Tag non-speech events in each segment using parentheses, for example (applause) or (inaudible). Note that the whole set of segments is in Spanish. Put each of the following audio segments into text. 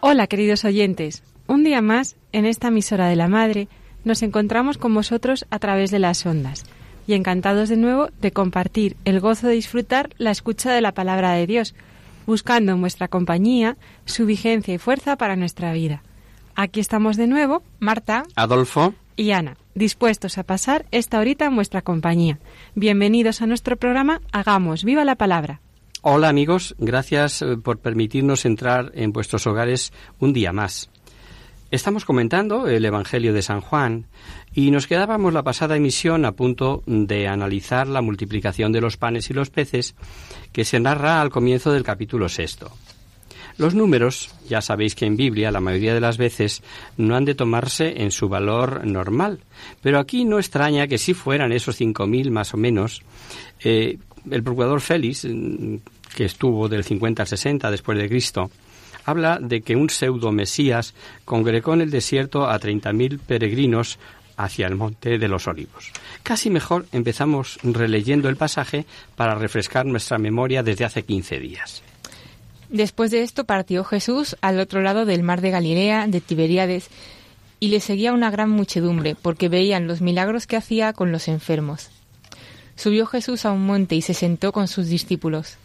Hola queridos oyentes, un día más en esta emisora de la Madre nos encontramos con vosotros a través de las ondas y encantados de nuevo de compartir el gozo de disfrutar la escucha de la palabra de Dios, buscando en vuestra compañía su vigencia y fuerza para nuestra vida. Aquí estamos de nuevo, Marta Adolfo, y Ana, dispuestos a pasar esta horita en vuestra compañía. Bienvenidos a nuestro programa Hagamos viva la palabra. Hola amigos, gracias eh, por permitirnos entrar en vuestros hogares un día más. Estamos comentando el Evangelio de San Juan y nos quedábamos la pasada emisión a punto de analizar la multiplicación de los panes y los peces que se narra al comienzo del capítulo sexto. Los números, ya sabéis que en Biblia la mayoría de las veces no han de tomarse en su valor normal, pero aquí no extraña que si fueran esos cinco mil más o menos, eh, el procurador Félix, mm, que estuvo del 50 al 60 después de Cristo, habla de que un pseudo Mesías congregó en el desierto a 30.000 peregrinos hacia el monte de los olivos. Casi mejor empezamos releyendo el pasaje para refrescar nuestra memoria desde hace 15 días. Después de esto partió Jesús al otro lado del mar de Galilea, de Tiberíades, y le seguía una gran muchedumbre, porque veían los milagros que hacía con los enfermos. Subió Jesús a un monte y se sentó con sus discípulos.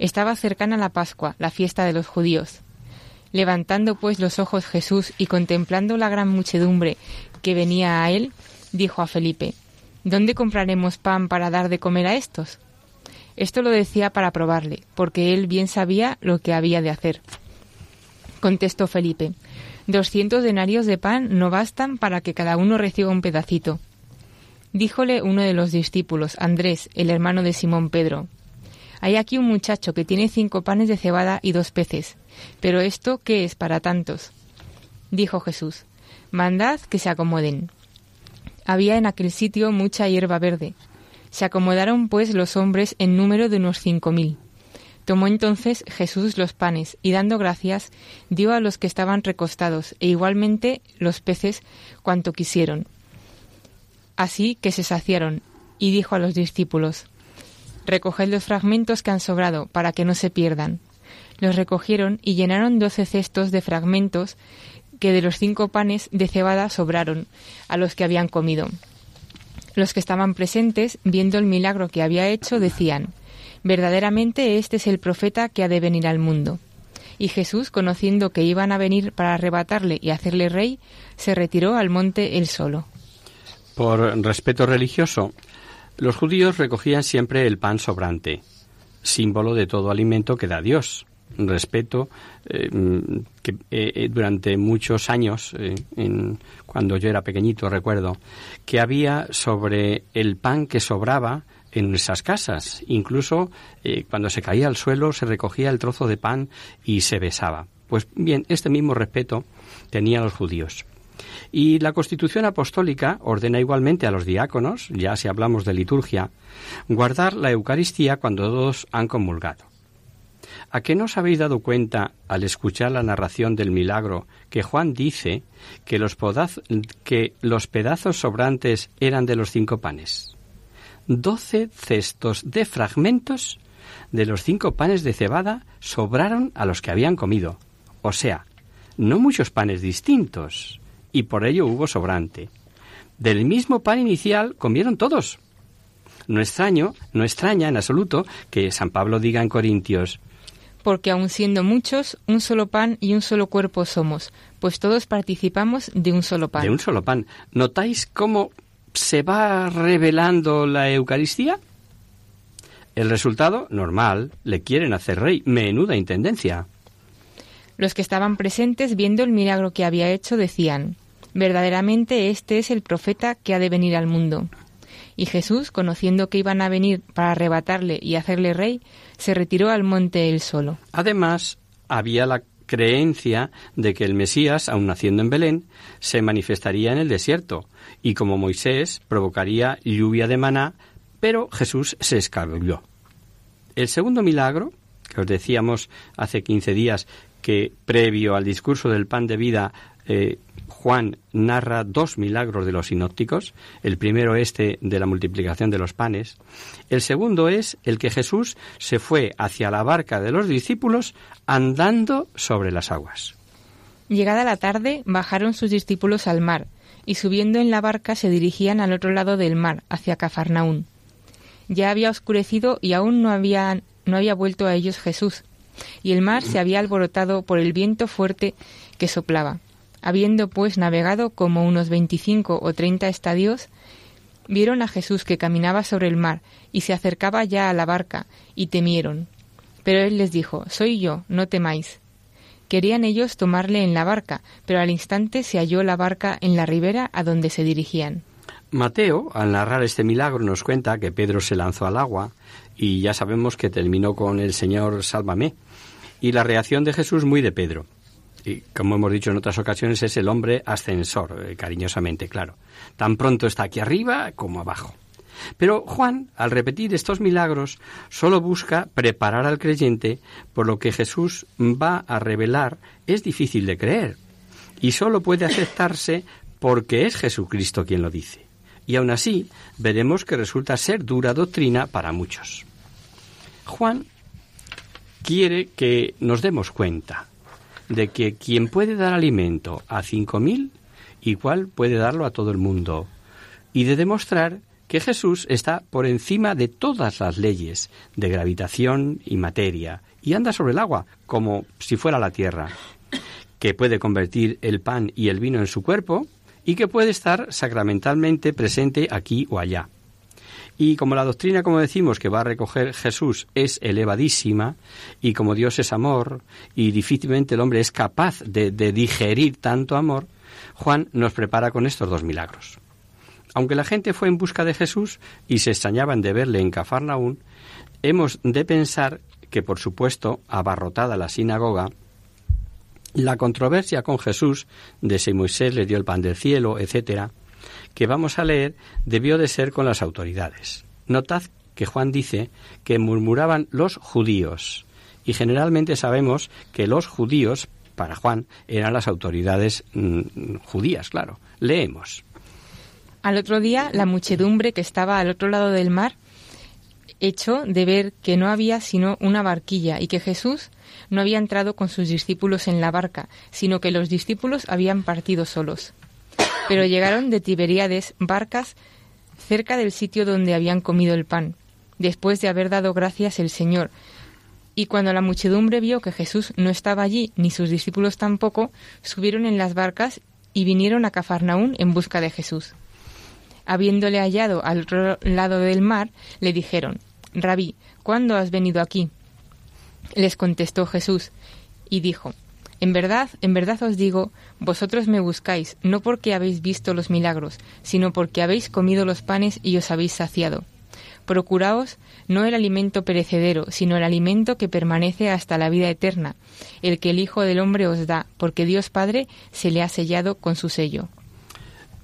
Estaba cercana la Pascua, la fiesta de los judíos. Levantando pues los ojos Jesús y contemplando la gran muchedumbre que venía a él, dijo a Felipe, ¿Dónde compraremos pan para dar de comer a estos? Esto lo decía para probarle, porque él bien sabía lo que había de hacer. Contestó Felipe, Doscientos denarios de pan no bastan para que cada uno reciba un pedacito. Díjole uno de los discípulos, Andrés, el hermano de Simón Pedro, Hay aquí un muchacho que tiene cinco panes de cebada y dos peces, pero esto, ¿qué es para tantos? Dijo Jesús, Mandad que se acomoden. Había en aquel sitio mucha hierba verde. Se acomodaron pues los hombres en número de unos cinco mil. Tomó entonces Jesús los panes y dando gracias dio a los que estaban recostados e igualmente los peces cuanto quisieron. Así que se saciaron y dijo a los discípulos, Recoged los fragmentos que han sobrado para que no se pierdan. Los recogieron y llenaron doce cestos de fragmentos que de los cinco panes de cebada sobraron a los que habían comido. Los que estaban presentes, viendo el milagro que había hecho, decían, Verdaderamente este es el profeta que ha de venir al mundo. Y Jesús, conociendo que iban a venir para arrebatarle y hacerle rey, se retiró al monte él solo. Por respeto religioso, los judíos recogían siempre el pan sobrante, símbolo de todo alimento que da Dios. Respeto eh, que eh, eh, durante muchos años, eh, en, cuando yo era pequeñito, recuerdo, que había sobre el pan que sobraba en nuestras casas. Incluso cuando se caía al suelo se recogía el trozo de pan y se besaba. Pues bien, este mismo respeto tenían los judíos. Y la Constitución Apostólica ordena igualmente a los diáconos, ya si hablamos de liturgia, guardar la Eucaristía cuando todos han comulgado. ¿A qué no os habéis dado cuenta al escuchar la narración del milagro que Juan dice que los pedazos sobrantes eran de los cinco panes? Doce cestos de fragmentos de los cinco panes de cebada sobraron a los que habían comido. O sea, no muchos panes distintos, y por ello hubo sobrante. Del mismo pan inicial comieron todos. No extraño, no extraña en absoluto que San Pablo diga en Corintios, Porque aun siendo muchos, un solo pan y un solo cuerpo somos, pues todos participamos de un solo pan. De un solo pan. ¿Notáis cómo se va revelando la Eucaristía? El resultado, normal, le quieren hacer rey. Menuda intendencia. Los que estaban presentes, viendo el milagro que había hecho, decían, verdaderamente este es el profeta que ha de venir al mundo. Y Jesús, conociendo que iban a venir para arrebatarle y hacerle rey, se retiró al monte él solo. Además, había la creencia de que el Mesías, aun naciendo en Belén, se manifestaría en el desierto y como Moisés provocaría lluvia de maná, pero Jesús se escabulló. El segundo milagro, que os decíamos hace 15 días que previo al discurso del pan de vida eh, Juan narra dos milagros de los sinópticos, el primero este de la multiplicación de los panes, el segundo es el que Jesús se fue hacia la barca de los discípulos andando sobre las aguas. Llegada la tarde, bajaron sus discípulos al mar, y subiendo en la barca se dirigían al otro lado del mar, hacia Cafarnaún. Ya había oscurecido y aún no había, no había vuelto a ellos Jesús, y el mar se había alborotado por el viento fuerte que soplaba. Habiendo pues navegado como unos veinticinco o treinta estadios, vieron a Jesús que caminaba sobre el mar y se acercaba ya a la barca, y temieron. Pero él les dijo, Soy yo, no temáis. Querían ellos tomarle en la barca, pero al instante se halló la barca en la ribera a donde se dirigían. Mateo, al narrar este milagro, nos cuenta que Pedro se lanzó al agua y ya sabemos que terminó con el Señor sálvame. Y la reacción de Jesús muy de Pedro y como hemos dicho en otras ocasiones, es el hombre ascensor, eh, cariñosamente, claro. Tan pronto está aquí arriba como abajo. Pero Juan, al repetir estos milagros, solo busca preparar al creyente por lo que Jesús va a revelar es difícil de creer y solo puede aceptarse porque es Jesucristo quien lo dice. Y aún así veremos que resulta ser dura doctrina para muchos. Juan quiere que nos demos cuenta de que quien puede dar alimento a cinco mil, igual puede darlo a todo el mundo, y de demostrar que Jesús está por encima de todas las leyes de gravitación y materia, y anda sobre el agua, como si fuera la tierra, que puede convertir el pan y el vino en su cuerpo, y que puede estar sacramentalmente presente aquí o allá. Y como la doctrina, como decimos, que va a recoger Jesús es elevadísima, y como Dios es amor, y difícilmente el hombre es capaz de, digerir tanto amor, Juan nos prepara con estos dos milagros. Aunque la gente fue en busca de Jesús y se extrañaban de verle en Cafarnaún, hemos de pensar que, por supuesto, abarrotada la sinagoga, la controversia con Jesús de si Moisés le dio el pan del cielo, etcétera, que vamos a leer debió de ser con las autoridades. Notad que Juan dice que murmuraban los judíos, y generalmente sabemos que los judíos, para Juan, eran las autoridades mm, judías, claro. Leemos. Al otro día, la muchedumbre que estaba al otro lado del mar echó de ver que no había sino una barquilla y que Jesús no había entrado con sus discípulos en la barca, sino que los discípulos habían partido solos. Pero llegaron de Tiberíades barcas cerca del sitio donde habían comido el pan, después de haber dado gracias el Señor. Y cuando la muchedumbre vio que Jesús no estaba allí, ni sus discípulos tampoco, subieron en las barcas y vinieron a Cafarnaún en busca de Jesús. Habiéndole hallado al otro lado del mar, le dijeron, Rabí, ¿cuándo has venido aquí? Les contestó Jesús y dijo, en verdad, en verdad os digo, vosotros me buscáis, no porque habéis visto los milagros, sino porque habéis comido los panes y os habéis saciado. Procuraos no el alimento perecedero, sino el alimento que permanece hasta la vida eterna, el que el Hijo del Hombre os da, porque Dios Padre se le ha sellado con su sello.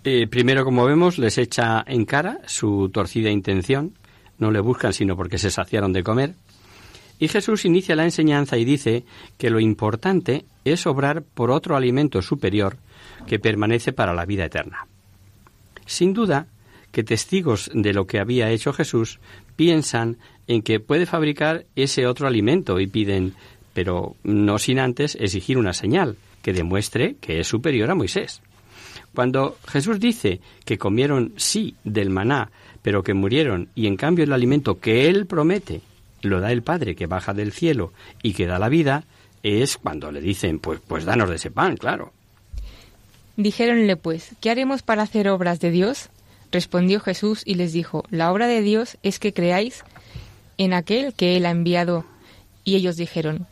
Eh, primero, como vemos, les echa en cara su torcida intención. No le buscan sino porque se saciaron de comer. Y Jesús inicia la enseñanza y dice que lo importante es obrar por otro alimento superior que permanece para la vida eterna. Sin duda que testigos de lo que había hecho Jesús piensan en que puede fabricar ese otro alimento y piden, pero no sin antes exigir una señal que demuestre que es superior a Moisés. Cuando Jesús dice que comieron sí del maná, pero que murieron, y en cambio el alimento que Él promete lo da el Padre que baja del cielo y que da la vida, es cuando le dicen, pues, pues danos de ese pan, claro. Dijéronle pues, ¿qué haremos para hacer obras de Dios? Respondió Jesús y les dijo, La obra de Dios es que creáis en aquel que Él ha enviado. Y ellos dijeron,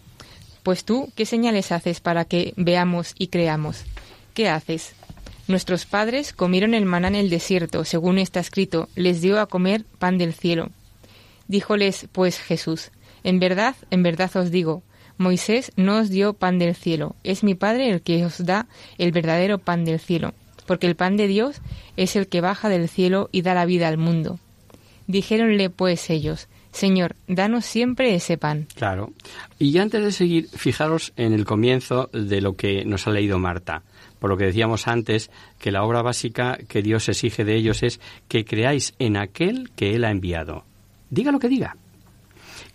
Pues tú, ¿qué señales haces para que veamos y creamos? ¿Qué haces? Nuestros padres comieron el maná en el desierto, según está escrito, les dio a comer pan del cielo. Díjoles pues Jesús, En verdad, en verdad os digo, Moisés no os dio pan del cielo, es mi Padre el que os da el verdadero pan del cielo, porque el pan de Dios es el que baja del cielo y da la vida al mundo. Dijéronle pues ellos, Señor, danos siempre ese pan. Claro. Y antes de seguir, fijaros en el comienzo de lo que nos ha leído Marta. Por lo que decíamos antes, que la obra básica que Dios exige de ellos es que creáis en aquel que Él ha enviado. Diga lo que diga.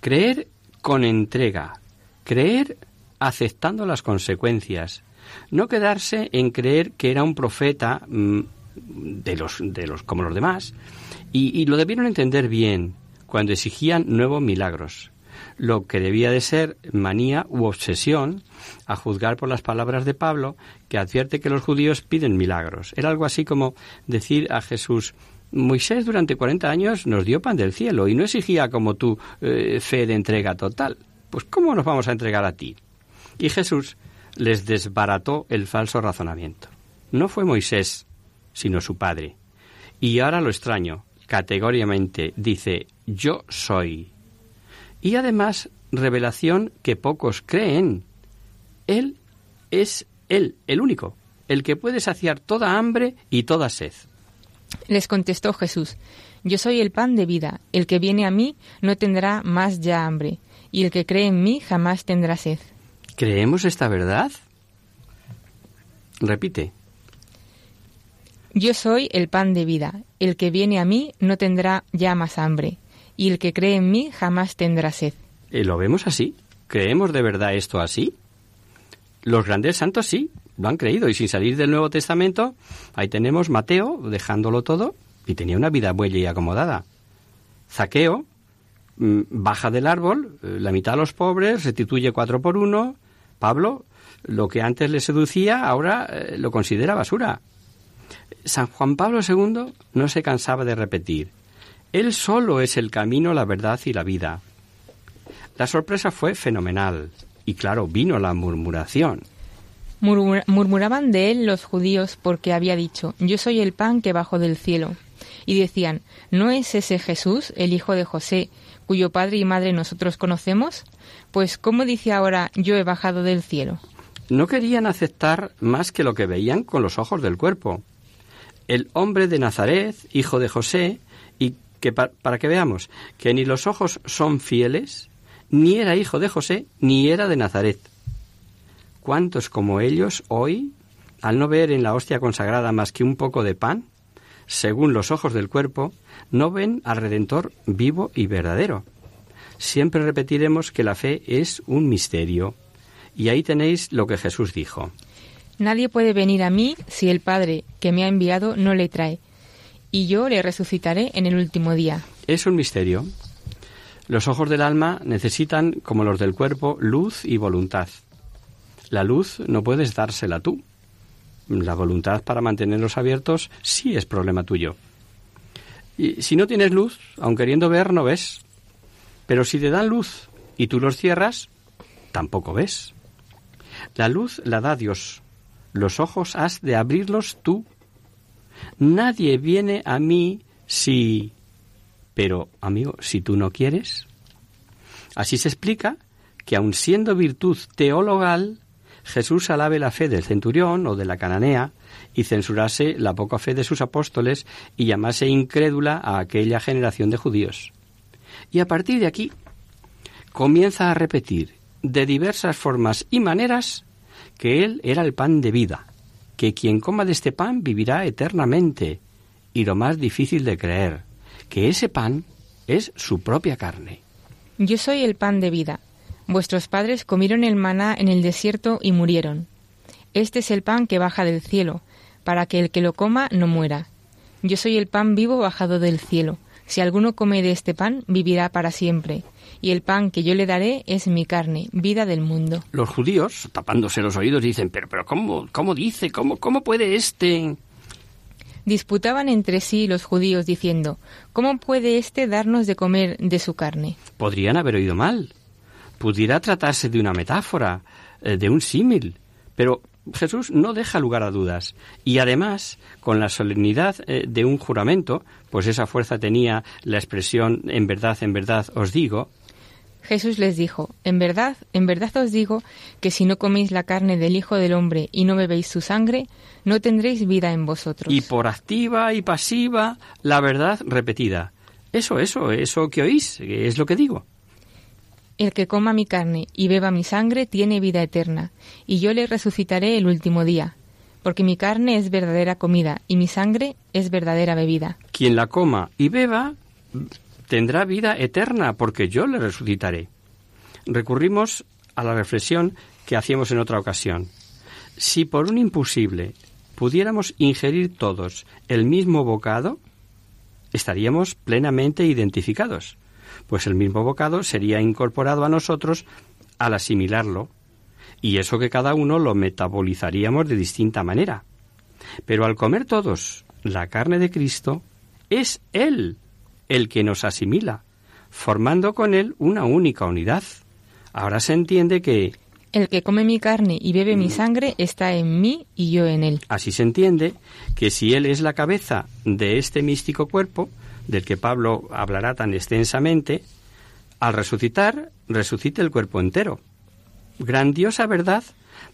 Creer con entrega. Creer aceptando las consecuencias. No quedarse en creer que era un profeta mm, de los, de los como los demás. Y, y lo debieron entender bien cuando exigían nuevos milagros, lo que debía de ser manía u obsesión, a juzgar por las palabras de Pablo, que advierte que los judíos piden milagros. Era algo así como decir a Jesús, Moisés durante 40 años nos dio pan del cielo y no exigía como tú eh, fe de entrega total. Pues ¿cómo nos vamos a entregar a ti? Y Jesús les desbarató el falso razonamiento. No fue Moisés, sino su padre. Y ahora lo extraño, categóricamente dice, yo soy. Y además, revelación que pocos creen. Él es Él, el único, el que puede saciar toda hambre y toda sed. Les contestó Jesús, Yo soy el pan de vida, el que viene a mí no tendrá más ya hambre, y el que cree en mí jamás tendrá sed. ¿Creemos esta verdad? Repite. Yo soy el pan de vida, el que viene a mí no tendrá ya más hambre, y el que cree en mí jamás tendrá sed. ¿Y ¿Lo vemos así? ¿Creemos de verdad esto así? Los grandes santos sí, lo han creído, y sin salir del Nuevo Testamento, ahí tenemos Mateo, dejándolo todo, y tenía una vida buena y acomodada. Zaqueo, mm, baja del árbol, eh, la mitad a los pobres, restituye cuatro por uno. Pablo, lo que antes le seducía, ahora eh, lo considera basura. San Juan Pablo II no se cansaba de repetir, Él solo es el camino, la verdad y la vida. La sorpresa fue fenomenal, y claro, vino la murmuración. Murmura- murmuraban de él los judíos porque había dicho, Yo soy el pan que bajo del cielo. Y decían, ¿no es ese Jesús, el hijo de José, cuyo padre y madre nosotros conocemos? Pues, ¿cómo dice ahora, yo he bajado del cielo? No querían aceptar más que lo que veían con los ojos del cuerpo. El hombre de Nazaret, hijo de José, y que pa- para que veamos que ni los ojos son fieles, ni era hijo de José, ni era de Nazaret. ¿Cuántos como ellos hoy, al no ver en la hostia consagrada más que un poco de pan, según los ojos del cuerpo, no ven al Redentor vivo y verdadero? Siempre repetiremos que la fe es un misterio. Y ahí tenéis lo que Jesús dijo. Nadie puede venir a mí si el Padre que me ha enviado no le trae, y yo le resucitaré en el último día. Es un misterio. Los ojos del alma necesitan, como los del cuerpo, luz y voluntad. La luz no puedes dársela tú. La voluntad para mantenerlos abiertos sí es problema tuyo. Y si no tienes luz, aun queriendo ver, no ves. Pero si te dan luz y tú los cierras, tampoco ves. La luz la da Dios. Los ojos has de abrirlos tú. Nadie viene a mí si... Pero, amigo, si tú no quieres. Así se explica que aun siendo virtud teologal, Jesús alabe la fe del centurión o de la cananea y censurase la poca fe de sus apóstoles y llamase incrédula a aquella generación de judíos. Y a partir de aquí comienza a repetir de diversas formas y maneras que Él era el pan de vida, que quien coma de este pan vivirá eternamente, y lo más difícil de creer, que ese pan es su propia carne. Yo soy el pan de vida. Vuestros padres comieron el maná en el desierto y murieron. Este es el pan que baja del cielo, para que el que lo coma no muera. Yo soy el pan vivo bajado del cielo. Si alguno come de este pan, vivirá para siempre. Y el pan que yo le daré es mi carne, vida del mundo. Los judíos, tapándose los oídos, dicen, pero, pero ¿cómo, cómo dice? ¿Cómo, ¿Cómo puede este? Disputaban entre sí los judíos diciendo, ¿cómo puede éste darnos de comer de su carne? Podrían haber oído mal. Pudiera tratarse de una metáfora, eh, de un símil. Pero Jesús no deja lugar a dudas. Y además, con la solemnidad eh, de un juramento, pues esa fuerza tenía la expresión en verdad, en verdad os digo, Jesús les dijo, En verdad, en verdad os digo que si no coméis la carne del Hijo del Hombre y no bebéis su sangre, no tendréis vida en vosotros. y por activa y pasiva, la verdad repetida. Eso, eso, eso que oís, es lo que digo. El que coma mi carne y beba mi sangre tiene vida eterna, y yo le resucitaré el último día, porque mi carne es verdadera comida y mi sangre es verdadera bebida. Quien la coma y beba tendrá vida eterna, porque yo le resucitaré. Recurrimos a la reflexión que hacíamos en otra ocasión. Si por un imposible pudiéramos ingerir todos el mismo bocado, estaríamos plenamente identificados, pues el mismo bocado sería incorporado a nosotros al asimilarlo, y eso que cada uno lo metabolizaríamos de distinta manera. Pero al comer todos la carne de Cristo, es Él el que nos asimila, formando con Él una única unidad. Ahora se entiende que El que come mi carne y bebe mi sangre está en mí y yo en él. Así se entiende que si Él es la cabeza de este místico cuerpo, del que Pablo hablará tan extensamente, al resucitar, resucita el cuerpo entero. Grandiosa verdad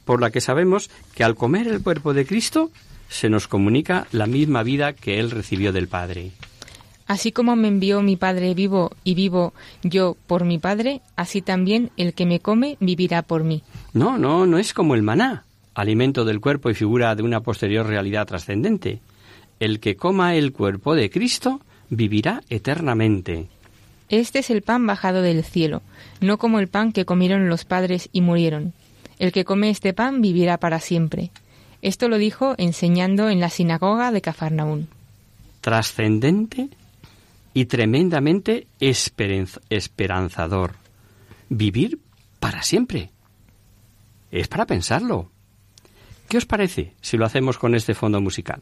por la que sabemos que al comer el cuerpo de Cristo se nos comunica la misma vida que Él recibió del Padre. Así como me envió mi Padre vivo y vivo yo por mi Padre, así también el que me come vivirá por mí. No, no, no es como el maná, alimento del cuerpo y figura de una posterior realidad trascendente. El que coma el cuerpo de Cristo vivirá eternamente. Este es el pan bajado del cielo, no como el pan que comieron los padres y murieron. El que come este pan vivirá para siempre. Esto lo dijo enseñando en la sinagoga de Cafarnaún. Trascendente y tremendamente esperanz- esperanzador. Vivir para siempre. Es para pensarlo. ¿Qué os parece si lo hacemos con este fondo musical?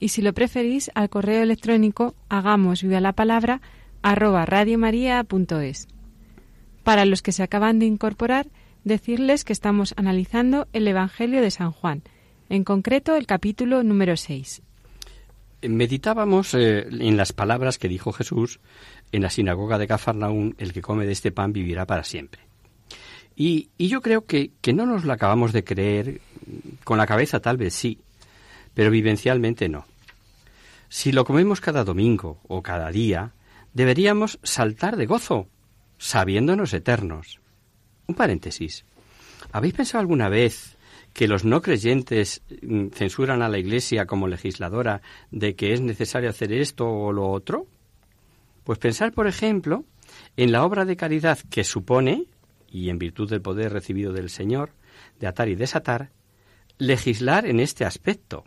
Y si lo preferís, al correo electrónico hagamos viva la palabra arroba radiomaria.es. Para los que se acaban de incorporar, decirles que estamos analizando el Evangelio de San Juan, en concreto el capítulo número 6. Meditábamos eh, en las palabras que dijo Jesús en la sinagoga de Cafarnaún, el que come de este pan vivirá para siempre. Y, y yo creo que, que no nos lo acabamos de creer, con la cabeza tal vez sí, pero vivencialmente no. Si lo comemos cada domingo o cada día, deberíamos saltar de gozo, sabiéndonos eternos. Un paréntesis. ¿Habéis pensado alguna vez que los no creyentes mm, censuran a la Iglesia como legisladora de que es necesario hacer esto o lo otro? Pues pensar, por ejemplo, en la obra de caridad que supone, y en virtud del poder recibido del Señor, de atar y desatar, legislar en este aspecto.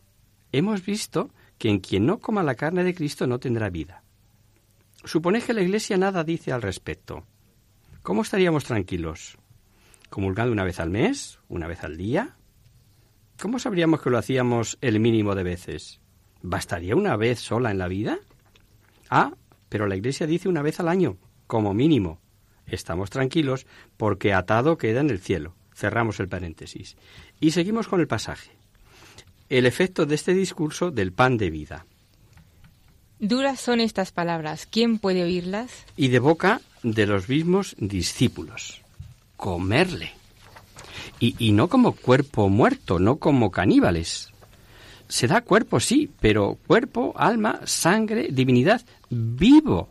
Hemos visto que en quien no coma la carne de Cristo no tendrá vida. Supone que la Iglesia nada dice al respecto. ¿Cómo estaríamos tranquilos? ¿Comulgando una vez al mes? ¿Una vez al día? ¿Cómo sabríamos que lo hacíamos el mínimo de veces? ¿Bastaría una vez sola en la vida? Ah, pero la Iglesia dice una vez al año, como mínimo. Estamos tranquilos porque atado queda en el cielo. Cerramos el paréntesis. Y seguimos con el pasaje. El efecto de este discurso del pan de vida. Duras son estas palabras. ¿Quién puede oírlas? Y de boca de los mismos discípulos. Comerle. Y, y no como cuerpo muerto, no como caníbales. Se da cuerpo, sí, pero cuerpo, alma, sangre, divinidad, vivo.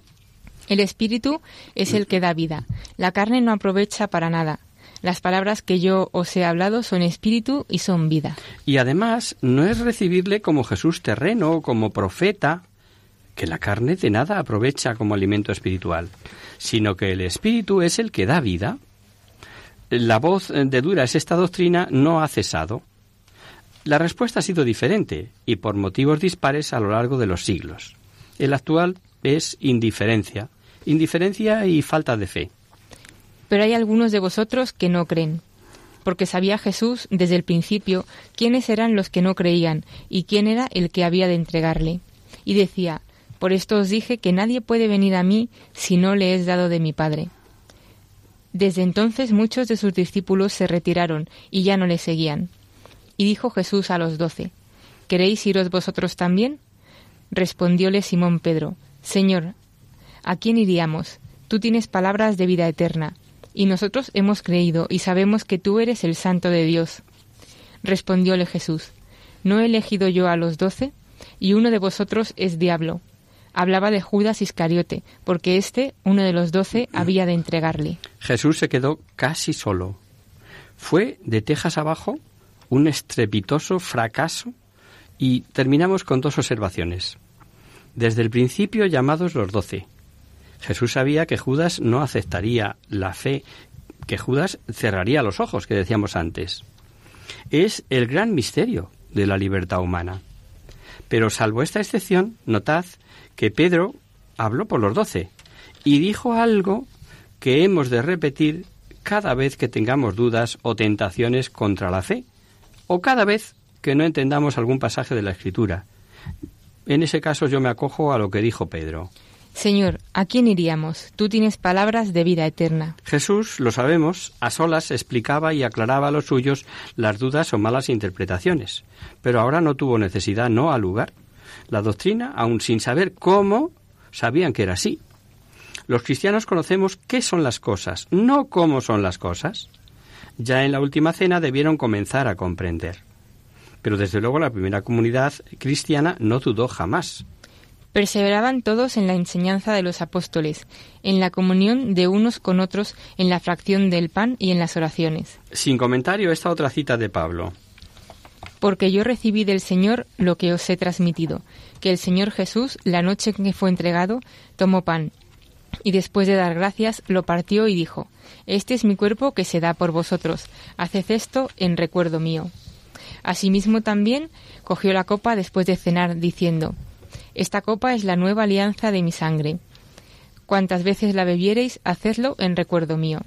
El espíritu es el que da vida. La carne no aprovecha para nada. Las palabras que yo os he hablado son espíritu y son vida. Y además no es recibirle como Jesús terreno, como profeta, que la carne de nada aprovecha como alimento espiritual, sino que el espíritu es el que da vida. La voz de dura es esta doctrina no ha cesado. La respuesta ha sido diferente y por motivos dispares a lo largo de los siglos. El actual es indiferencia, indiferencia y falta de fe. Pero hay algunos de vosotros que no creen, porque sabía Jesús desde el principio quiénes eran los que no creían y quién era el que había de entregarle. Y decía, por esto os dije que nadie puede venir a mí si no le es dado de mi Padre. Desde entonces muchos de sus discípulos se retiraron y ya no le seguían. Y dijo Jesús a los doce, ¿Queréis iros vosotros también? Respondióle Simón Pedro, Señor, ¿a quién iríamos? Tú tienes palabras de vida eterna y nosotros hemos creído y sabemos que tú eres el Santo de Dios. Respondióle Jesús, ¿no he elegido yo a los doce? Y uno de vosotros es diablo. Hablaba de Judas Iscariote, porque éste, uno de los doce, había de entregarle. Jesús se quedó casi solo. Fue de tejas abajo un estrepitoso fracaso y terminamos con dos observaciones. Desde el principio llamados los doce, Jesús sabía que Judas no aceptaría la fe, que Judas cerraría los ojos, que decíamos antes. Es el gran misterio de la libertad humana. Pero salvo esta excepción, notad que Pedro habló por los doce y dijo algo que hemos de repetir cada vez que tengamos dudas o tentaciones contra la fe, o cada vez que no entendamos algún pasaje de la Escritura. En ese caso yo me acojo a lo que dijo Pedro. Señor, ¿a quién iríamos? Tú tienes palabras de vida eterna. Jesús, lo sabemos, a solas explicaba y aclaraba a los suyos las dudas o malas interpretaciones, pero ahora no tuvo necesidad, no al lugar. La doctrina, aun sin saber cómo, sabían que era así. Los cristianos conocemos qué son las cosas, no cómo son las cosas. Ya en la última cena debieron comenzar a comprender. Pero desde luego la primera comunidad cristiana no dudó jamás. Perseveraban todos en la enseñanza de los apóstoles, en la comunión de unos con otros, en la fracción del pan y en las oraciones. Sin comentario esta otra cita de Pablo. porque yo recibí del Señor lo que os he transmitido, que el Señor Jesús, la noche en que fue entregado, tomó pan, y después de dar gracias, lo partió y dijo, Este es mi cuerpo que se da por vosotros, haced esto en recuerdo mío. Asimismo también cogió la copa después de cenar, diciendo, Esta copa es la nueva alianza de mi sangre. Cuantas veces la bebiereis, hacedlo en recuerdo mío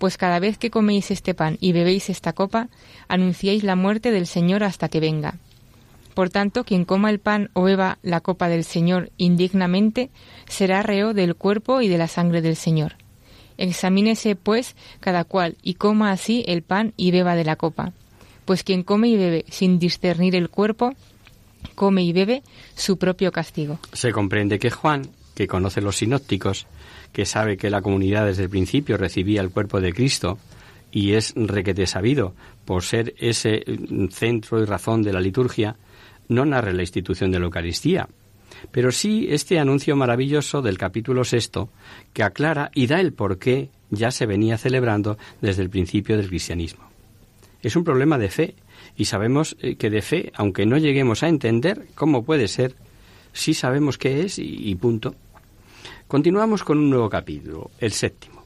pues cada vez que coméis este pan y bebéis esta copa, anunciáis la muerte del Señor hasta que venga. Por tanto, quien coma el pan o beba la copa del Señor indignamente, será reo del cuerpo y de la sangre del Señor. Examínese, pues, cada cual, y coma así el pan y beba de la copa. Pues quien come y bebe sin discernir el cuerpo, come y bebe su propio castigo. Se comprende que Juan, que conoce los sinópticos, que sabe que la comunidad desde el principio recibía el cuerpo de Cristo y es requete sabido por ser ese mm, centro y razón de la liturgia, no narra la institución de la Eucaristía, pero sí este anuncio maravilloso del capítulo sexto que aclara y da el por qué ya se venía celebrando desde el principio del cristianismo. Es un problema de fe y sabemos eh, que de fe, aunque no lleguemos a entender cómo puede ser, sí sabemos qué es y punto. Continuamos con un nuevo capítulo, el séptimo.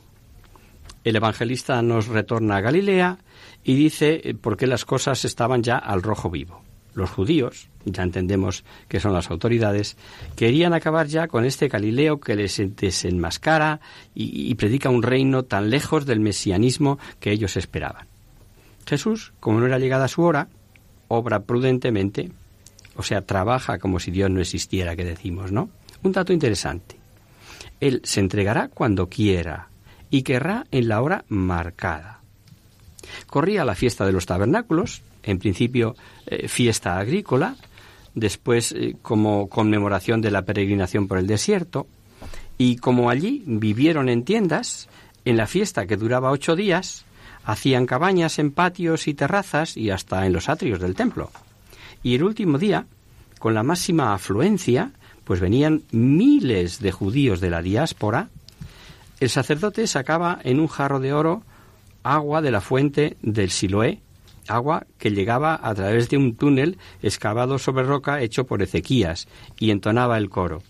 El evangelista nos retorna a Galilea y dice eh, por qué las cosas estaban ya al rojo vivo. Los judíos, ya entendemos que son las autoridades, querían acabar ya con este Galileo que les desenmascara y, y predica un reino tan lejos del mesianismo que ellos esperaban. Jesús, como no era llegada su hora, obra prudentemente, o sea, trabaja como si Dios no existiera, que decimos, ¿no? Un dato interesante. Él se entregará cuando quiera y querrá en la hora marcada. Corría la fiesta de los tabernáculos, en principio eh, fiesta agrícola, después eh, como conmemoración de la peregrinación por el desierto, y como allí vivieron en tiendas, en la fiesta que duraba ocho días, hacían cabañas en patios y terrazas y hasta en los atrios del templo. Y el último día, con la máxima afluencia, pues venían miles de judíos de la diáspora, el sacerdote sacaba en un jarro de oro agua de la fuente del Siloé, agua que llegaba a través de un túnel excavado sobre roca hecho por Ezequías, y entonaba el coro.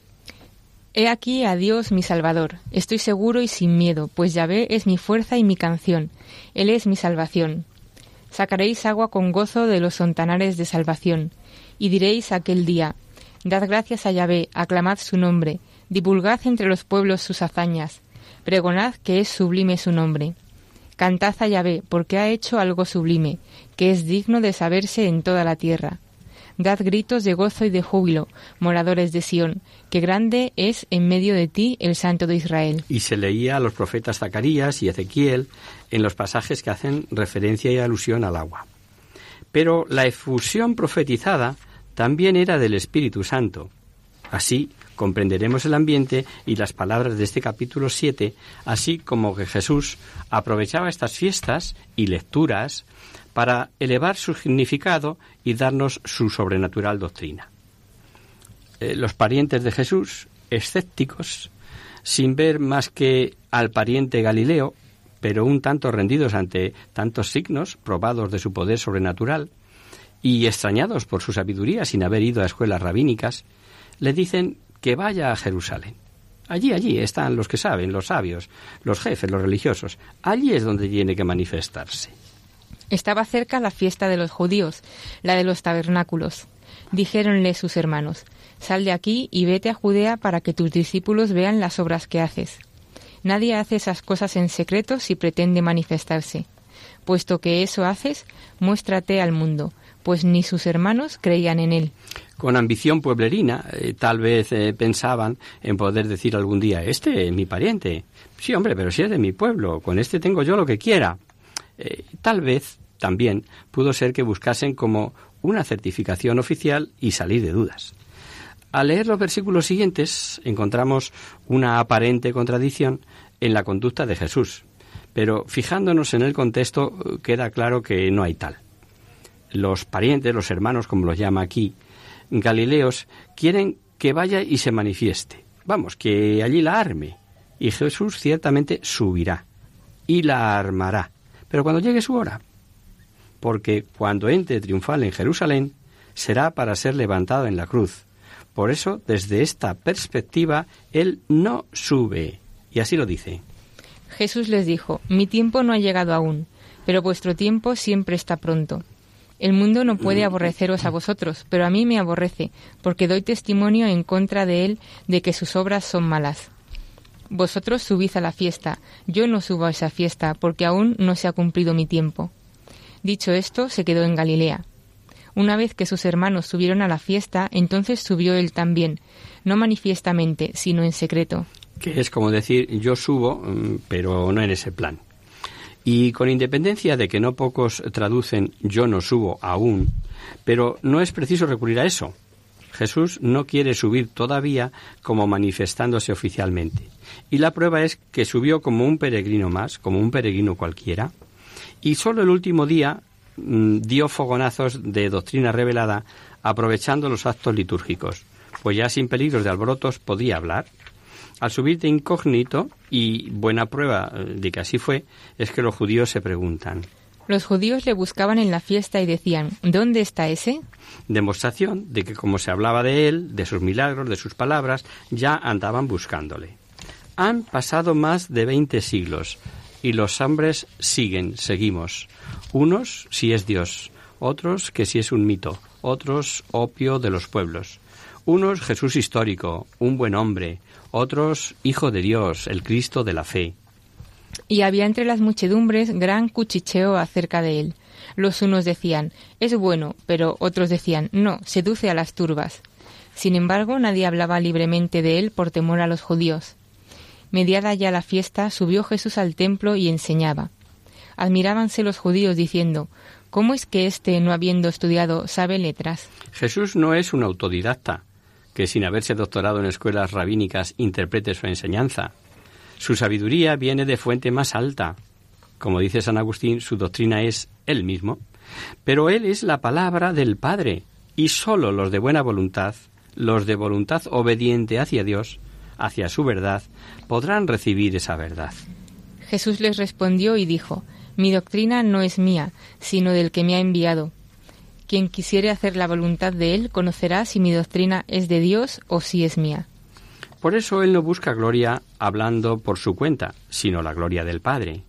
He aquí a Dios mi Salvador, estoy seguro y sin miedo, pues Yahvé es mi fuerza y mi canción, Él es mi salvación. Sacaréis agua con gozo de los sontanares de salvación, y diréis aquel día, Dad gracias a Yahvé, aclamad su nombre, divulgad entre los pueblos sus hazañas, pregonad que es sublime su nombre. Cantad a Yahvé, porque ha hecho algo sublime, que es digno de saberse en toda la tierra. Dad gritos de gozo y de júbilo, moradores de Sión, que grande es en medio de ti el Santo de Israel. Y se leía a los profetas Zacarías y Ezequiel en los pasajes que hacen referencia y alusión al agua. Pero la efusión profetizada también era del Espíritu Santo. Así comprenderemos el ambiente y las palabras de este capítulo 7, así como que Jesús aprovechaba estas fiestas y lecturas para elevar su significado y darnos su sobrenatural doctrina. Eh, los parientes de Jesús, escépticos, sin ver más que al pariente Galileo, pero un tanto rendidos ante tantos signos probados de su poder sobrenatural, y extrañados por su sabiduría sin haber ido a escuelas rabínicas, le dicen que vaya a Jerusalén. Allí, allí están los que saben, los sabios, los jefes, los religiosos. Allí es donde tiene que manifestarse. Estaba cerca la fiesta de los judíos, la de los tabernáculos. Dijéronle sus hermanos, Sal de aquí y vete a Judea para que tus discípulos vean las obras que haces. Nadie hace esas cosas en secreto si pretende manifestarse. Puesto que eso haces, muéstrate al mundo, pues ni sus hermanos creían en él. Con ambición pueblerina, eh, tal vez eh, pensaban en poder decir algún día, este es mi pariente. Sí, hombre, pero si es de mi pueblo, con este tengo yo lo que quiera. Eh, tal vez también pudo ser que buscasen como una certificación oficial y salir de dudas. Al leer los versículos siguientes encontramos una aparente contradicción en la conducta de Jesús, pero fijándonos en el contexto queda claro que no hay tal los parientes, los hermanos, como los llama aquí, Galileos, quieren que vaya y se manifieste. Vamos, que allí la arme. Y Jesús ciertamente subirá y la armará. Pero cuando llegue su hora, porque cuando entre triunfal en Jerusalén, será para ser levantado en la cruz. Por eso, desde esta perspectiva, Él no sube. Y así lo dice. Jesús les dijo, Mi tiempo no ha llegado aún, pero vuestro tiempo siempre está pronto. El mundo no puede aborreceros a vosotros, pero a mí me aborrece, porque doy testimonio en contra de él de que sus obras son malas. Vosotros subís a la fiesta, yo no subo a esa fiesta, porque aún no se ha cumplido mi tiempo. Dicho esto, se quedó en Galilea. Una vez que sus hermanos subieron a la fiesta, entonces subió él también, no manifiestamente, sino en secreto. Que es como decir, yo subo, mm, pero no en ese plan. Y con independencia de que no pocos traducen yo no subo aún, pero no es preciso recurrir a eso. Jesús no quiere subir todavía como manifestándose oficialmente. Y la prueba es que subió como un peregrino más, como un peregrino cualquiera, y solo el último día mm, dio fogonazos de doctrina revelada aprovechando los actos litúrgicos, pues ya sin peligros de alborotos podía hablar. Al subir de incógnito, y buena prueba eh, de que así fue, es que los judíos se preguntan. Los judíos le buscaban en la fiesta y decían, ¿dónde está ese? Demostración de que como se hablaba de él, de sus milagros, de sus palabras, ya andaban buscándole. Han pasado más de veinte siglos y los hombres siguen, seguimos. Unos si es Dios, otros que si es un mito, otros opio de los pueblos. Unos Jesús histórico, un buen hombre, otros Hijo de Dios, el Cristo de la fe. Y había entre las muchedumbres gran cuchicheo acerca de él. Los unos decían, es bueno, pero otros decían, no, seduce a las turbas. Sin embargo, nadie hablaba libremente de él por temor a los judíos. Mediada ya la fiesta, subió Jesús al templo y enseñaba. Admirábanse los judíos diciendo, ¿cómo es que éste, no habiendo estudiado, sabe letras? Jesús no es un autodidacta, que sin haberse doctorado en escuelas rabínicas interprete su enseñanza. Su sabiduría viene de fuente más alta. Como dice San Agustín, su doctrina es él mismo. Pero él es la palabra del Padre, y sólo los de buena voluntad, los de voluntad obediente hacia Dios, hacia su verdad, podrán recibir esa verdad. Jesús les respondió y dijo, Mi doctrina no es mía, sino del que me ha enviado. Quien quisiere hacer la voluntad de Él conocerá si mi doctrina es de Dios o si es mía. Por eso Él no busca gloria hablando por su cuenta, sino la gloria del Padre.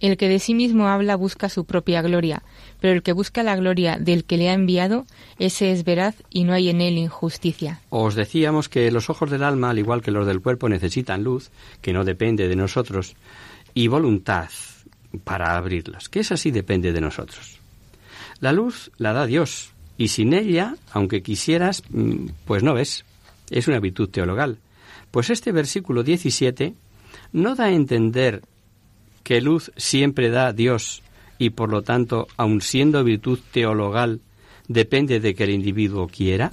El que de sí mismo habla busca su propia gloria, pero el que busca la gloria del que le ha enviado, ese es veraz y no hay en él injusticia. Os decíamos que los ojos del alma, al igual que los del cuerpo, necesitan luz, que no depende de nosotros, y voluntad para abrirlas, que esa sí depende de nosotros. La luz la da Dios, y sin ella, aunque quisieras, mm, pues no ves. Es una virtud teologal. Pues este versículo 17 no da a entender que luz siempre da Dios y por lo tanto, aun siendo virtud teologal, depende de que el individuo quiera?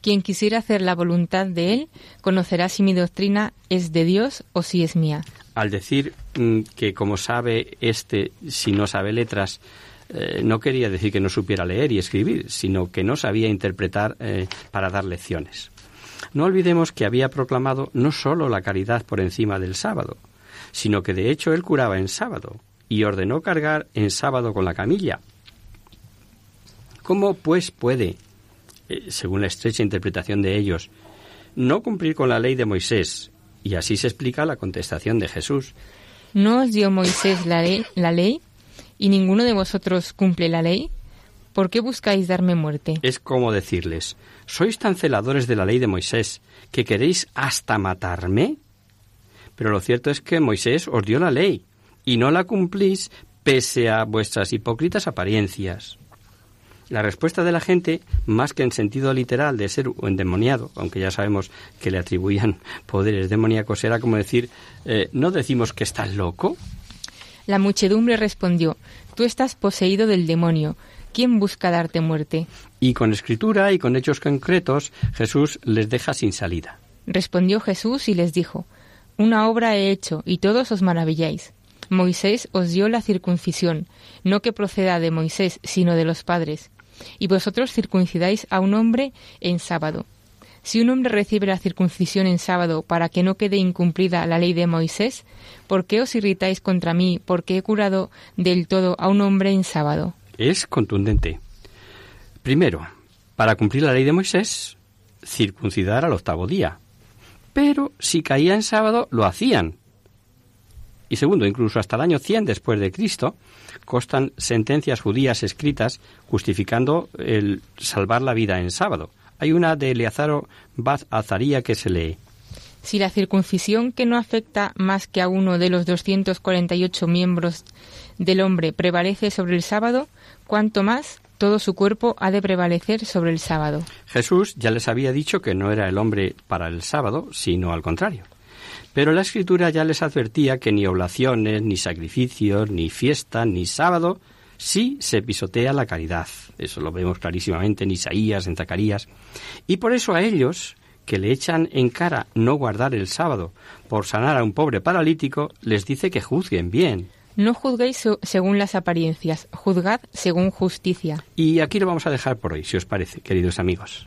Quien quisiera hacer la voluntad de Él conocerá si mi doctrina es de Dios o si es mía. Al decir mm, que como sabe este, si no sabe letras, eh, no quería decir que no supiera leer y escribir, sino que no sabía interpretar eh, para dar lecciones. No olvidemos que había proclamado no sólo la caridad por encima del sábado, sino que de hecho él curaba en sábado y ordenó cargar en sábado con la camilla. ¿Cómo pues puede, eh, según la estrecha interpretación de ellos, no cumplir con la ley de Moisés? Y así se explica la contestación de Jesús. ¿No os dio Moisés la ley, la ley y ninguno de vosotros cumple la ley? ¿Por qué buscáis darme muerte? Es como decirles, ¿sois tan celadores de la ley de Moisés que queréis hasta matarme? Pero lo cierto es que Moisés os dio la ley y no la cumplís pese a vuestras hipócritas apariencias. La respuesta de la gente, más que en sentido literal de ser un endemoniado, aunque ya sabemos que le atribuían (laughs) poderes demoníacos, era como decir, eh, ¿no decimos que estás loco? La muchedumbre respondió, Tú estás poseído del demonio. ¿Quién busca darte muerte? Y con escritura y con hechos concretos, Jesús les deja sin salida. Respondió Jesús y les dijo, Una obra he hecho, y todos os maravilláis. Moisés os dio la circuncisión, no que proceda de Moisés, sino de los padres. Y vosotros circuncidáis a un hombre en sábado. Si un hombre recibe la circuncisión en sábado para que no quede incumplida la ley de Moisés, ¿por qué os irritáis contra mí porque he curado del todo a un hombre en sábado? Es contundente. Primero, para cumplir la ley de Moisés, circuncidar al octavo día. Pero si caía en sábado, lo hacían. Y segundo, incluso hasta el año 100 después de Cristo, constan sentencias judías escritas justificando el salvar la vida en sábado. Hay una de Eleazaro Baz Azaría que se lee. Si la circuncisión que no afecta más que a uno de los 248 miembros del hombre prevalece sobre el sábado, cuanto más todo su cuerpo ha de prevalecer sobre el sábado. Jesús ya les había dicho que no era el hombre para el sábado, sino al contrario. Pero la escritura ya les advertía que ni oblaciones, ni sacrificios, ni fiesta, ni sábado, sí se pisotea la caridad. Eso lo vemos clarísimamente en Isaías, en Zacarías. Y por eso a ellos, que le echan en cara no guardar el sábado por sanar a un pobre paralítico, les dice que juzguen bien. No juzguéis según las apariencias, juzgad según justicia. Y aquí lo vamos a dejar por hoy, si os parece, queridos amigos.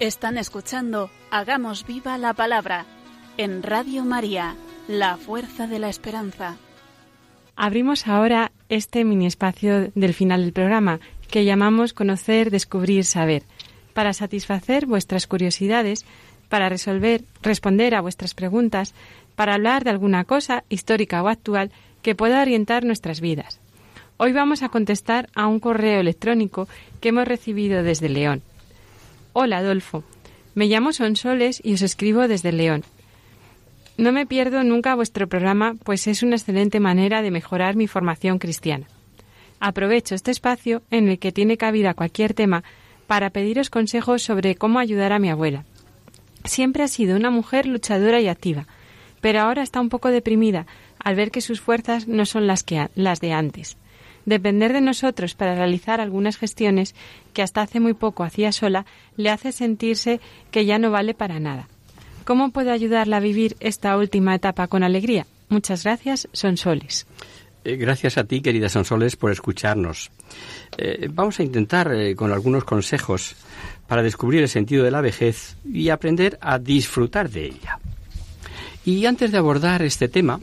Están escuchando Hagamos viva la palabra en Radio María, la fuerza de la esperanza. Abrimos ahora este mini espacio del final del programa que llamamos Conocer, Descubrir, Saber, para satisfacer vuestras curiosidades, para resolver, responder a vuestras preguntas, para hablar de alguna cosa histórica o actual que pueda orientar nuestras vidas. Hoy vamos a contestar a un correo electrónico que hemos recibido desde León. Hola, Adolfo. Me llamo Sonsoles y os escribo desde León. No me pierdo nunca vuestro programa, pues es una excelente manera de mejorar mi formación cristiana. Aprovecho este espacio en el que tiene cabida cualquier tema para pediros consejos sobre cómo ayudar a mi abuela. Siempre ha sido una mujer luchadora y activa, pero ahora está un poco deprimida al ver que sus fuerzas no son las, que, las de antes depender de nosotros para realizar algunas gestiones que hasta hace muy poco hacía sola le hace sentirse que ya no vale para nada. ¿Cómo puedo ayudarla a vivir esta última etapa con alegría? Muchas gracias, Sonsoles. Eh, gracias a ti, querida Sonsoles, por escucharnos. Eh, vamos a intentar eh, con algunos consejos para descubrir el sentido de la vejez y aprender a disfrutar de ella. Y antes de abordar este tema,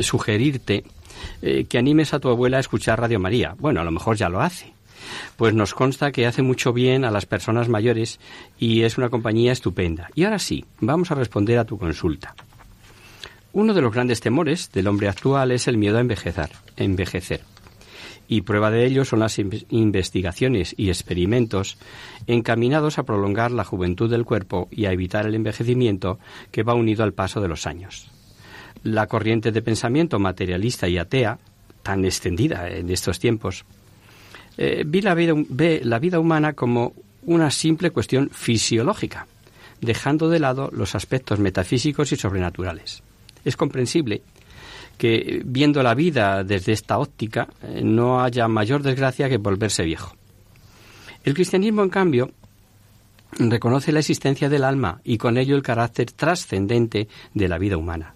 sugerirte eh, que animes a tu abuela a escuchar Radio María. Bueno, a lo mejor ya lo hace. Pues nos consta que hace mucho bien a las personas mayores y es una compañía estupenda. Y ahora sí, vamos a responder a tu consulta. Uno de los grandes temores del hombre actual es el miedo a envejecer. envejecer. Y prueba de ello son las investigaciones y experimentos encaminados a prolongar la juventud del cuerpo y a evitar el envejecimiento que va unido al paso de los años la corriente de pensamiento materialista y atea, tan extendida en estos tiempos, eh, vida, ve la vida humana como una simple cuestión fisiológica, dejando de lado los aspectos metafísicos y sobrenaturales. Es comprensible que, viendo la vida desde esta óptica, eh, no haya mayor desgracia que volverse viejo. El cristianismo, en cambio, reconoce la existencia del alma y con ello el carácter trascendente de la vida humana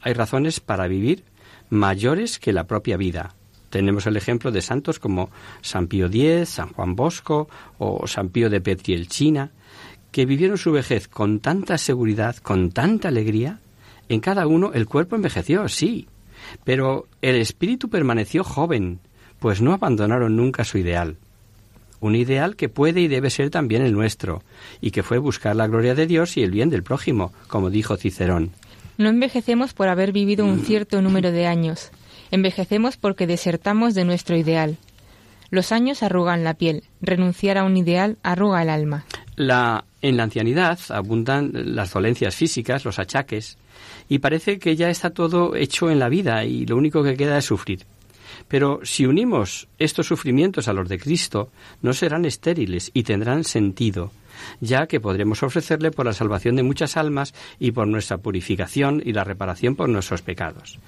hay razones para vivir mayores que la propia vida. Tenemos el ejemplo de santos como San Pío X, San Juan Bosco o San Pío de Petrielchina, que vivieron su vejez con tanta seguridad, con tanta alegría, en cada uno el cuerpo envejeció, sí, pero el espíritu permaneció joven, pues no abandonaron nunca su ideal. Un ideal que puede y debe ser también el nuestro, y que fue buscar la gloria de Dios y el bien del prójimo, como dijo Cicerón. No envejecemos por haber vivido un cierto número de años, envejecemos porque desertamos de nuestro ideal. Los años arrugan la piel, renunciar a un ideal arruga el alma. La, en la ancianidad abundan las dolencias físicas, los achaques, y parece que ya está todo hecho en la vida y lo único que queda es sufrir. Pero si unimos estos sufrimientos a los de Cristo, no serán estériles y tendrán sentido, ya que podremos ofrecerle por la salvación de muchas almas y por nuestra purificación y la reparación por nuestros pecados.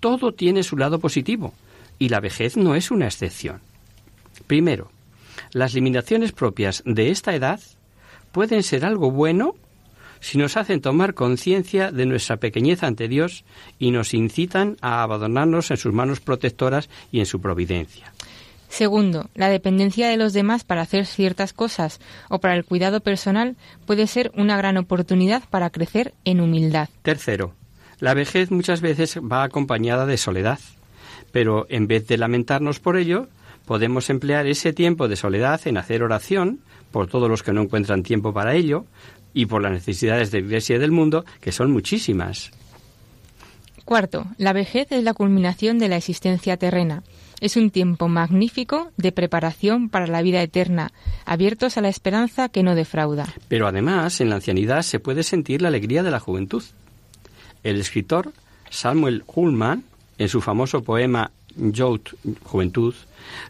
Todo tiene su lado positivo, y la vejez no es una excepción. Primero, las limitaciones propias de esta edad pueden ser algo bueno si nos hacen tomar conciencia de nuestra pequeñez ante Dios y nos incitan a abandonarnos en sus manos protectoras y en su providencia. Segundo, la dependencia de los demás para hacer ciertas cosas o para el cuidado personal puede ser una gran oportunidad para crecer en humildad. Tercero, la vejez muchas veces va acompañada de soledad, pero en vez de lamentarnos por ello, podemos emplear ese tiempo de soledad en hacer oración por todos los que no encuentran tiempo para ello, y por las necesidades de la Iglesia y del mundo, que son muchísimas. Cuarto, la vejez es la culminación de la existencia terrena. Es un tiempo magnífico de preparación para la vida eterna, abiertos a la esperanza que no defrauda. Pero además, en la ancianidad se puede sentir la alegría de la juventud. El escritor Samuel Ullman, en su famoso poema Youth, Juventud,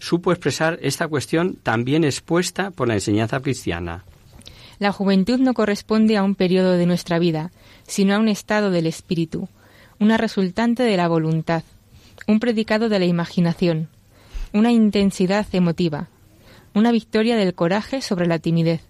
supo expresar esta cuestión también expuesta por la enseñanza cristiana. La juventud no corresponde a un periodo de nuestra vida, sino a un estado del espíritu, una resultante de la voluntad, un predicado de la imaginación, una intensidad emotiva, una victoria del coraje sobre la timidez,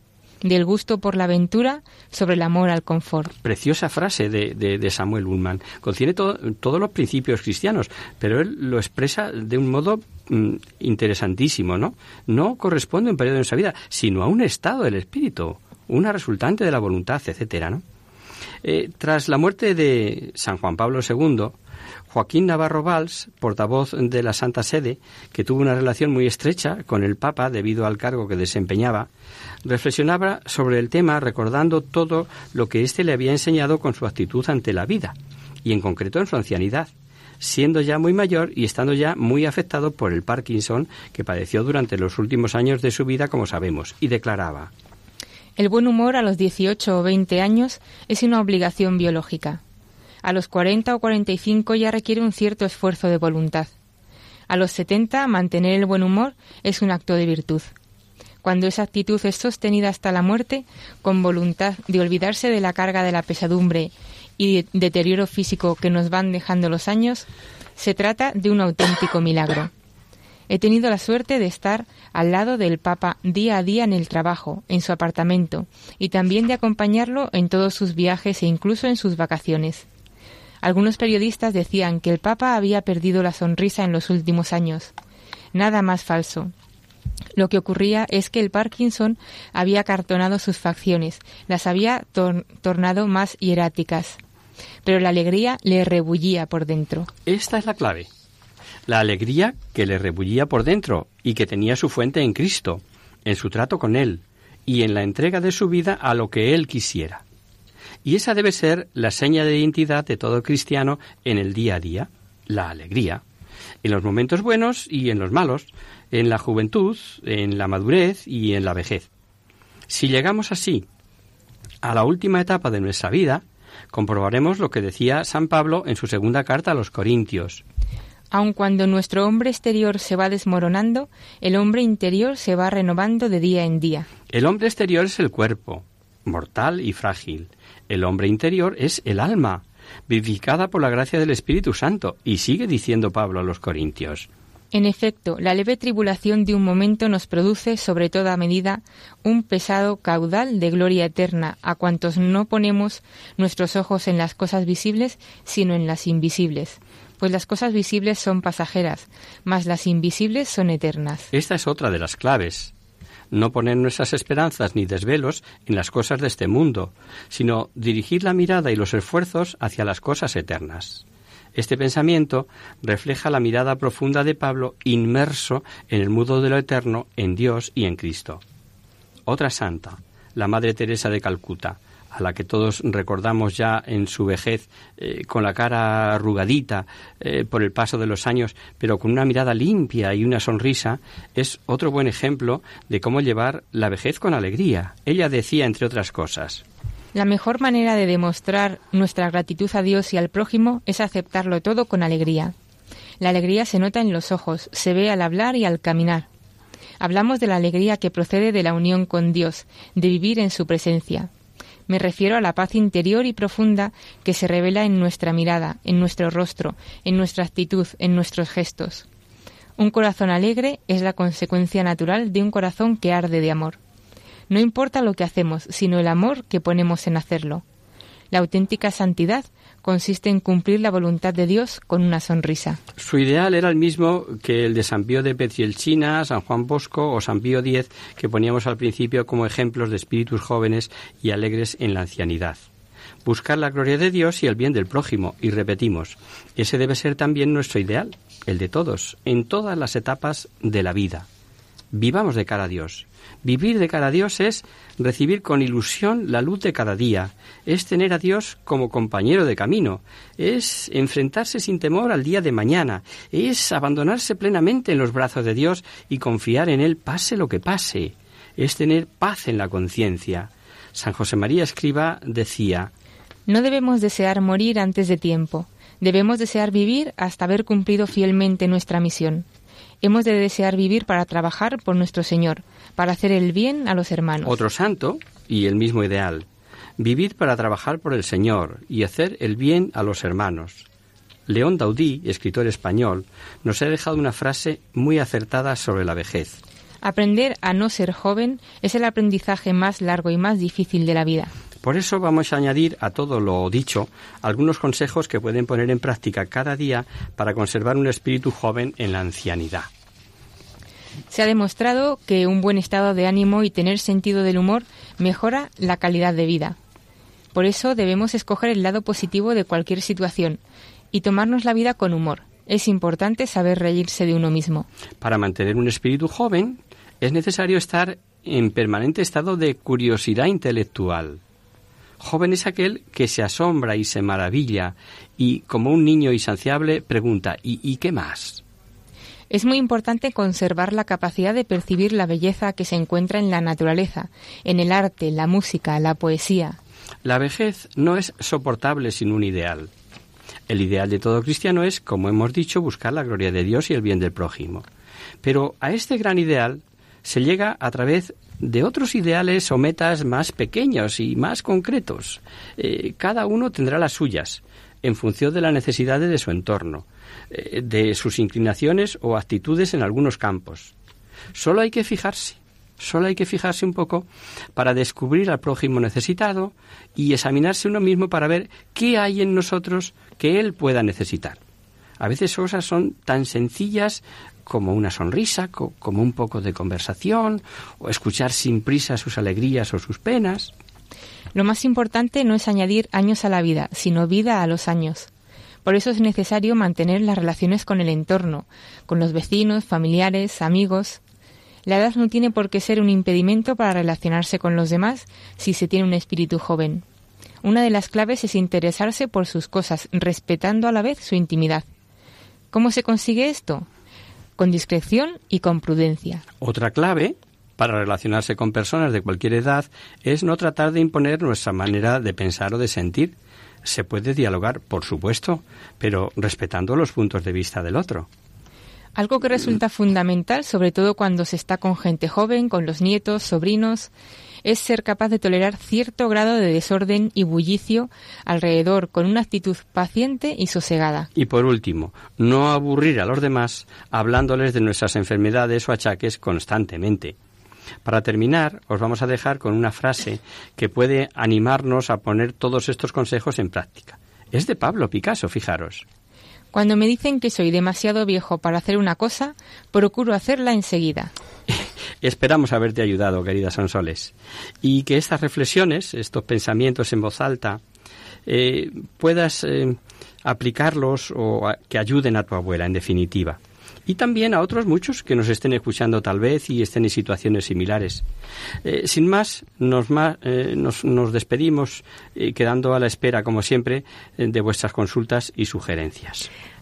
del gusto por la aventura sobre el amor al confort. Preciosa frase de, Samuel Ullman. Contiene todos los principios cristianos, pero él lo expresa de un modo mm, interesantísimo, ¿no? No corresponde a un periodo de nuestra vida, sino a un estado del espíritu una resultante de la voluntad, etcétera, ¿no? Eh, tras la muerte de San Juan Pablo II, Joaquín Navarro Valls, portavoz de la Santa Sede, que tuvo una relación muy estrecha con el Papa debido al cargo que desempeñaba, reflexionaba sobre el tema recordando todo lo que éste le había enseñado con su actitud ante la vida, y en concreto en su ancianidad, siendo ya muy mayor y estando ya muy afectado por el Parkinson que padeció durante los últimos años de su vida, como sabemos, y declaraba el buen humor a los 18 o 20 años es una obligación biológica. A los 40 o 45 ya requiere un cierto esfuerzo de voluntad. A los 70 mantener el buen humor es un acto de virtud. Cuando esa actitud es sostenida hasta la muerte, con voluntad de olvidarse de la carga de la pesadumbre y deterioro físico que nos van dejando los años, se trata de un auténtico milagro. He tenido la suerte de estar al lado del Papa día a día en el trabajo, en su apartamento, y también de acompañarlo en todos sus viajes e incluso en sus vacaciones. Algunos periodistas decían que el Papa había perdido la sonrisa en los últimos años. Nada más falso. Lo que ocurría es que el Parkinson había cartonado sus facciones, las había tornado más hieráticas. Pero la alegría le rebullía por dentro. Esta es la clave la alegría que le rebullía por dentro y que tenía su fuente en Cristo, en su trato con Él y en la entrega de su vida a lo que Él quisiera. Y esa debe ser la seña de identidad de todo cristiano en el día a día, la alegría, en los momentos buenos y en los malos, en la juventud, en la madurez y en la vejez. Si llegamos así a la última etapa de nuestra vida, comprobaremos lo que decía San Pablo en su segunda carta a los Corintios. Aun cuando nuestro hombre exterior se va desmoronando, el hombre interior se va renovando de día en día. El hombre exterior es el cuerpo, mortal y frágil. El hombre interior es el alma, vivificada por la gracia del Espíritu Santo. Y sigue diciendo Pablo a los Corintios. En efecto, la leve tribulación de un momento nos produce, sobre toda medida, un pesado caudal de gloria eterna a cuantos no ponemos nuestros ojos en las cosas visibles, sino en las invisibles pues las cosas visibles son pasajeras, mas las invisibles son eternas. Esta es otra de las claves. No poner nuestras esperanzas ni desvelos en las cosas de este mundo, sino dirigir la mirada y los esfuerzos hacia las cosas eternas. Este pensamiento refleja la mirada profunda de Pablo inmerso en el mundo de lo eterno, en Dios y en Cristo. Otra santa, la Madre Teresa de Calcuta, a la que todos recordamos ya en su vejez, eh, con la cara arrugadita eh, por el paso de los años, pero con una mirada limpia y una sonrisa, es otro buen ejemplo de cómo llevar la vejez con alegría. Ella decía, entre otras cosas, la mejor manera de demostrar nuestra gratitud a Dios y al prójimo es aceptarlo todo con alegría. La alegría se nota en los ojos, se ve al hablar y al caminar. Hablamos de la alegría que procede de la unión con Dios, de vivir en su presencia. Me refiero a la paz interior y profunda que se revela en nuestra mirada, en nuestro rostro, en nuestra actitud, en nuestros gestos. Un corazón alegre es la consecuencia natural de un corazón que arde de amor. No importa lo que hacemos, sino el amor que ponemos en hacerlo. La auténtica santidad consiste en cumplir la voluntad de Dios con una sonrisa. Su ideal era el mismo que el de San Pío de Petrielchina, San Juan Bosco o San Pío X, que poníamos al principio como ejemplos de espíritus jóvenes y alegres en la ancianidad. Buscar la gloria de Dios y el bien del prójimo. Y repetimos, ese debe ser también nuestro ideal, el de todos, en todas las etapas de la vida. Vivamos de cara a Dios. Vivir de cara a Dios es recibir con ilusión la luz de cada día, es tener a Dios como compañero de camino, es enfrentarse sin temor al día de mañana, es abandonarse plenamente en los brazos de Dios y confiar en Él pase lo que pase, es tener paz en la conciencia. San José María Escriba decía, No debemos desear morir antes de tiempo, debemos desear vivir hasta haber cumplido fielmente nuestra misión. Hemos de desear vivir para trabajar por nuestro Señor, para hacer el bien a los hermanos. Otro santo y el mismo ideal. Vivir para trabajar por el Señor y hacer el bien a los hermanos. León Daudí, escritor español, nos ha dejado una frase muy acertada sobre la vejez. Aprender a no ser joven es el aprendizaje más largo y más difícil de la vida. Por eso vamos a añadir a todo lo dicho algunos consejos que pueden poner en práctica cada día para conservar un espíritu joven en la ancianidad. Se ha demostrado que un buen estado de ánimo y tener sentido del humor mejora la calidad de vida. Por eso debemos escoger el lado positivo de cualquier situación y tomarnos la vida con humor. Es importante saber reírse de uno mismo. Para mantener un espíritu joven es necesario estar en permanente estado de curiosidad intelectual. Joven es aquel que se asombra y se maravilla y, como un niño insaciable, pregunta ¿y, ¿y qué más? Es muy importante conservar la capacidad de percibir la belleza que se encuentra en la naturaleza, en el arte, la música, la poesía. La vejez no es soportable sin un ideal. El ideal de todo cristiano es, como hemos dicho, buscar la gloria de Dios y el bien del prójimo. Pero a este gran ideal se llega a través de otros ideales o metas más pequeños y más concretos. Eh, cada uno tendrá las suyas, en función de las necesidades de su entorno. Eh, de sus inclinaciones o actitudes en algunos campos. Solo hay que fijarse, solo hay que fijarse un poco para descubrir al prójimo necesitado y examinarse uno mismo para ver qué hay en nosotros que él pueda necesitar. A veces cosas son tan sencillas como una sonrisa, como un poco de conversación, o escuchar sin prisa sus alegrías o sus penas. Lo más importante no es añadir años a la vida, sino vida a los años. Por eso es necesario mantener las relaciones con el entorno, con los vecinos, familiares, amigos. La edad no tiene por qué ser un impedimento para relacionarse con los demás si se tiene un espíritu joven. Una de las claves es interesarse por sus cosas, respetando a la vez su intimidad. ¿Cómo se consigue esto? Con discreción y con prudencia. Otra clave para relacionarse con personas de cualquier edad es no tratar de imponer nuestra manera de pensar o de sentir, se puede dialogar, por supuesto, pero respetando los puntos de vista del otro. Algo que resulta fundamental, sobre todo cuando se está con gente joven, con los nietos, sobrinos, es ser capaz de tolerar cierto grado de desorden y bullicio alrededor con una actitud paciente y sosegada. Y por último, no aburrir a los demás hablándoles de nuestras enfermedades o achaques constantemente. Para terminar, os vamos a dejar con una frase que puede animarnos a poner todos estos consejos en práctica. Es de Pablo Picasso, fijaros. Cuando me dicen que soy demasiado viejo para hacer una cosa, procuro hacerla enseguida. (laughs) Esperamos haberte ayudado, querida Sonsoles, y que estas reflexiones, estos pensamientos en voz alta, eh, puedas eh, aplicarlos o que ayuden a tu abuela, en definitiva y también a otros muchos que nos estén escuchando tal vez y estén en situaciones similares. Eh, sin más, nos, nos, despedimos quedando a la espera, como siempre, de vuestras consultas y sugerencias.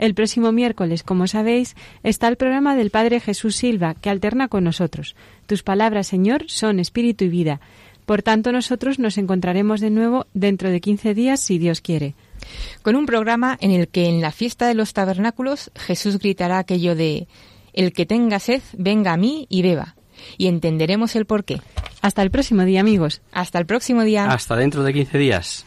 El próximo miércoles, como sabéis, está el programa del Padre Jesús Silva, que alterna con nosotros. Tus palabras, Señor, son espíritu y vida. Por tanto, nosotros nos encontraremos de nuevo dentro de 15 días, si Dios quiere. Con un programa en el que en la fiesta de los tabernáculos Jesús gritará aquello de El que tenga sed, venga a mí y beba. Y entenderemos el porqué. Hasta el próximo día, amigos. Hasta el próximo día. Hasta dentro de 15 días.